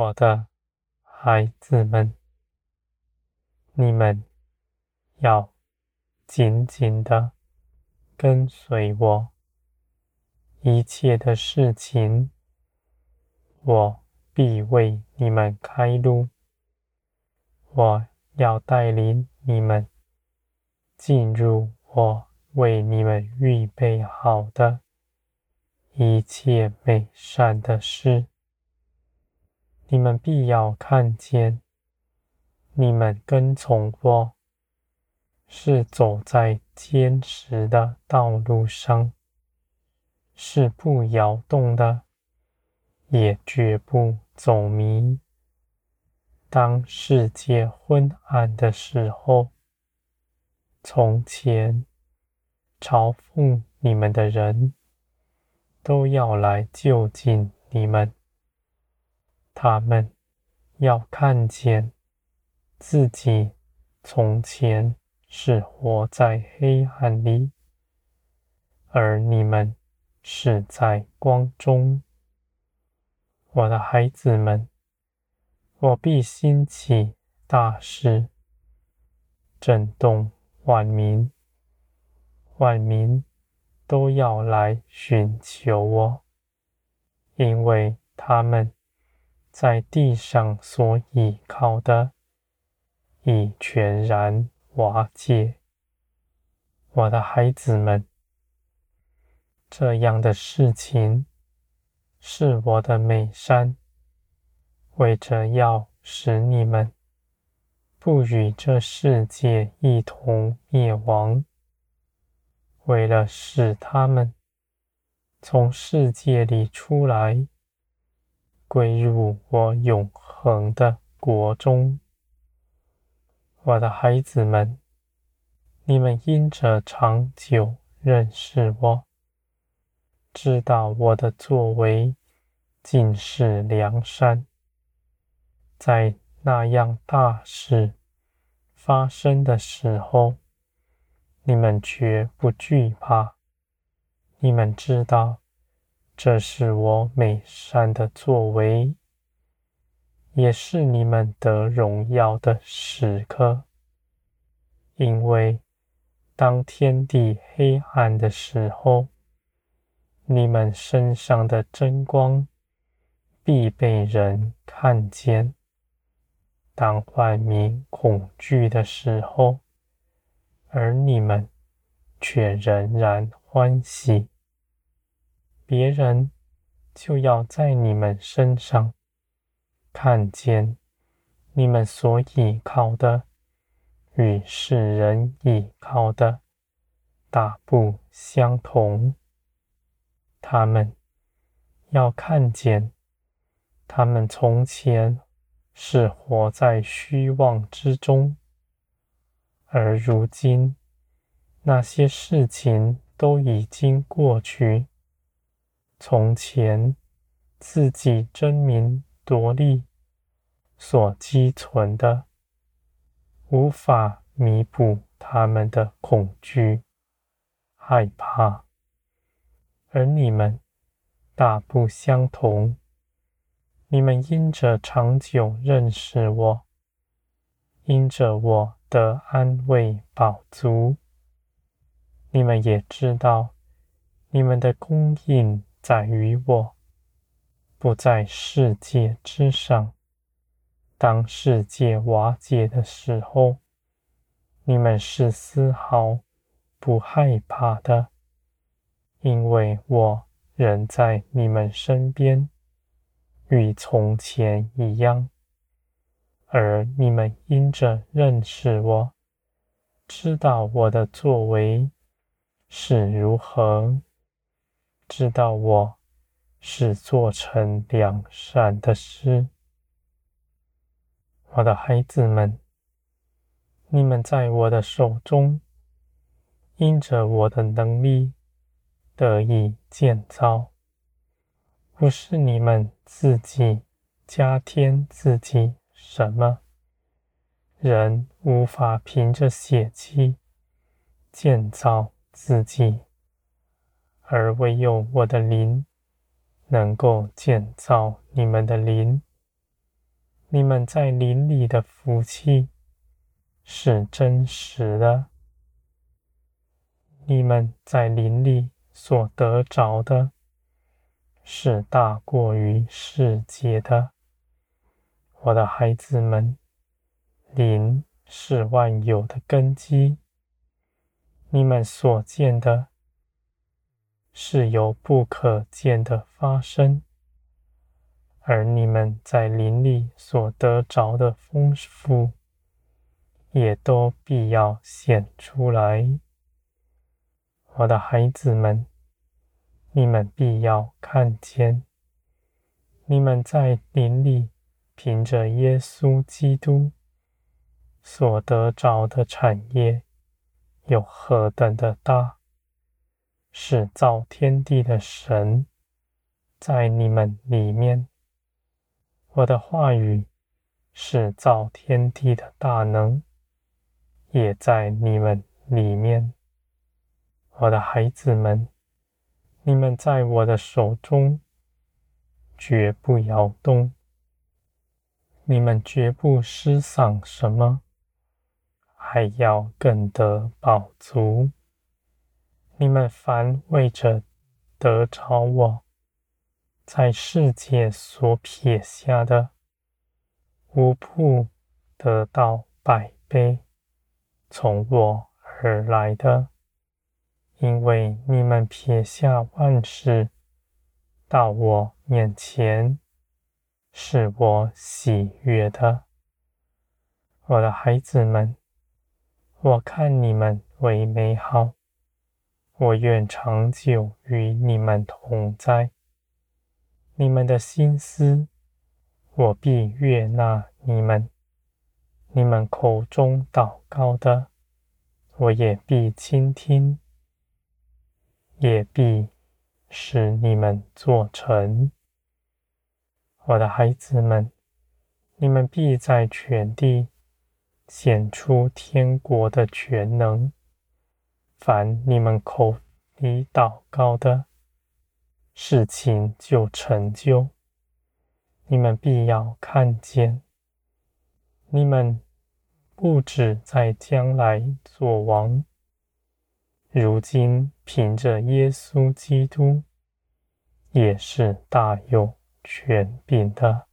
我的孩子们，你们要紧紧的跟随我，一切的事情，我必为你们开路。我要带领你们进入我为你们预备好的一切美善的事。你们必要看见，你们跟从我，是走在坚实的道路上，是不摇动的，也绝不走迷。当世界昏暗的时候，从前嘲讽你们的人，都要来就近你们。他们要看见自己从前是活在黑暗里，而你们是在光中。我的孩子们，我必兴起大事，震动万民，万民都要来寻求我，因为他们。在地上所倚靠的，已全然瓦解。我的孩子们，这样的事情是我的美善，为着要使你们不与这世界一同灭亡，为了使他们从世界里出来。归入我永恒的国中，我的孩子们，你们因着长久认识我，知道我的作为尽是良善，在那样大事发生的时候，你们绝不惧怕，你们知道。这是我美善的作为，也是你们得荣耀的时刻。因为当天地黑暗的时候，你们身上的真光必被人看见；当万民恐惧的时候，而你们却仍然欢喜。别人就要在你们身上看见你们所倚靠的与世人倚靠的大不相同。他们要看见，他们从前是活在虚妄之中，而如今那些事情都已经过去。从前自己争名夺利所积存的，无法弥补他们的恐惧、害怕，而你们大不相同。你们因着长久认识我，因着我的安慰饱足，你们也知道你们的供应。在于我，不在世界之上。当世界瓦解的时候，你们是丝毫不害怕的，因为我仍在你们身边，与从前一样。而你们因着认识我，知道我的作为是如何。知道我是做成良善的事，我的孩子们，你们在我的手中，因着我的能力得以建造，不是你们自己加添自己什么，人无法凭着血气建造自己。而唯有我的灵能够建造你们的灵，你们在灵里的福气是真实的，你们在灵里所得着的是大过于世界的。我的孩子们，灵是万有的根基。你们所见的，是由不可见的发生，而你们在林里所得着的丰富，也都必要显出来。我的孩子们，你们必要看见，你们在林里。凭着耶稣基督所得着的产业有何等的大，是造天地的神在你们里面。我的话语是造天地的大能，也在你们里面。我的孩子们，你们在我的手中绝不摇动。你们绝不失丧什么，还要更得饱足。你们凡为着得着我，在世界所撇下的，无不得到百倍从我而来的，因为你们撇下万事到我面前。是我喜悦的，我的孩子们，我看你们为美好，我愿长久与你们同在。你们的心思，我必悦纳你们；你们口中祷告的，我也必倾听，也必使你们做成。我的孩子们，你们必在全地显出天国的全能。凡你们口里祷告的，事情就成就。你们必要看见，你们不止在将来作王，如今凭着耶稣基督，也是大有权柄的。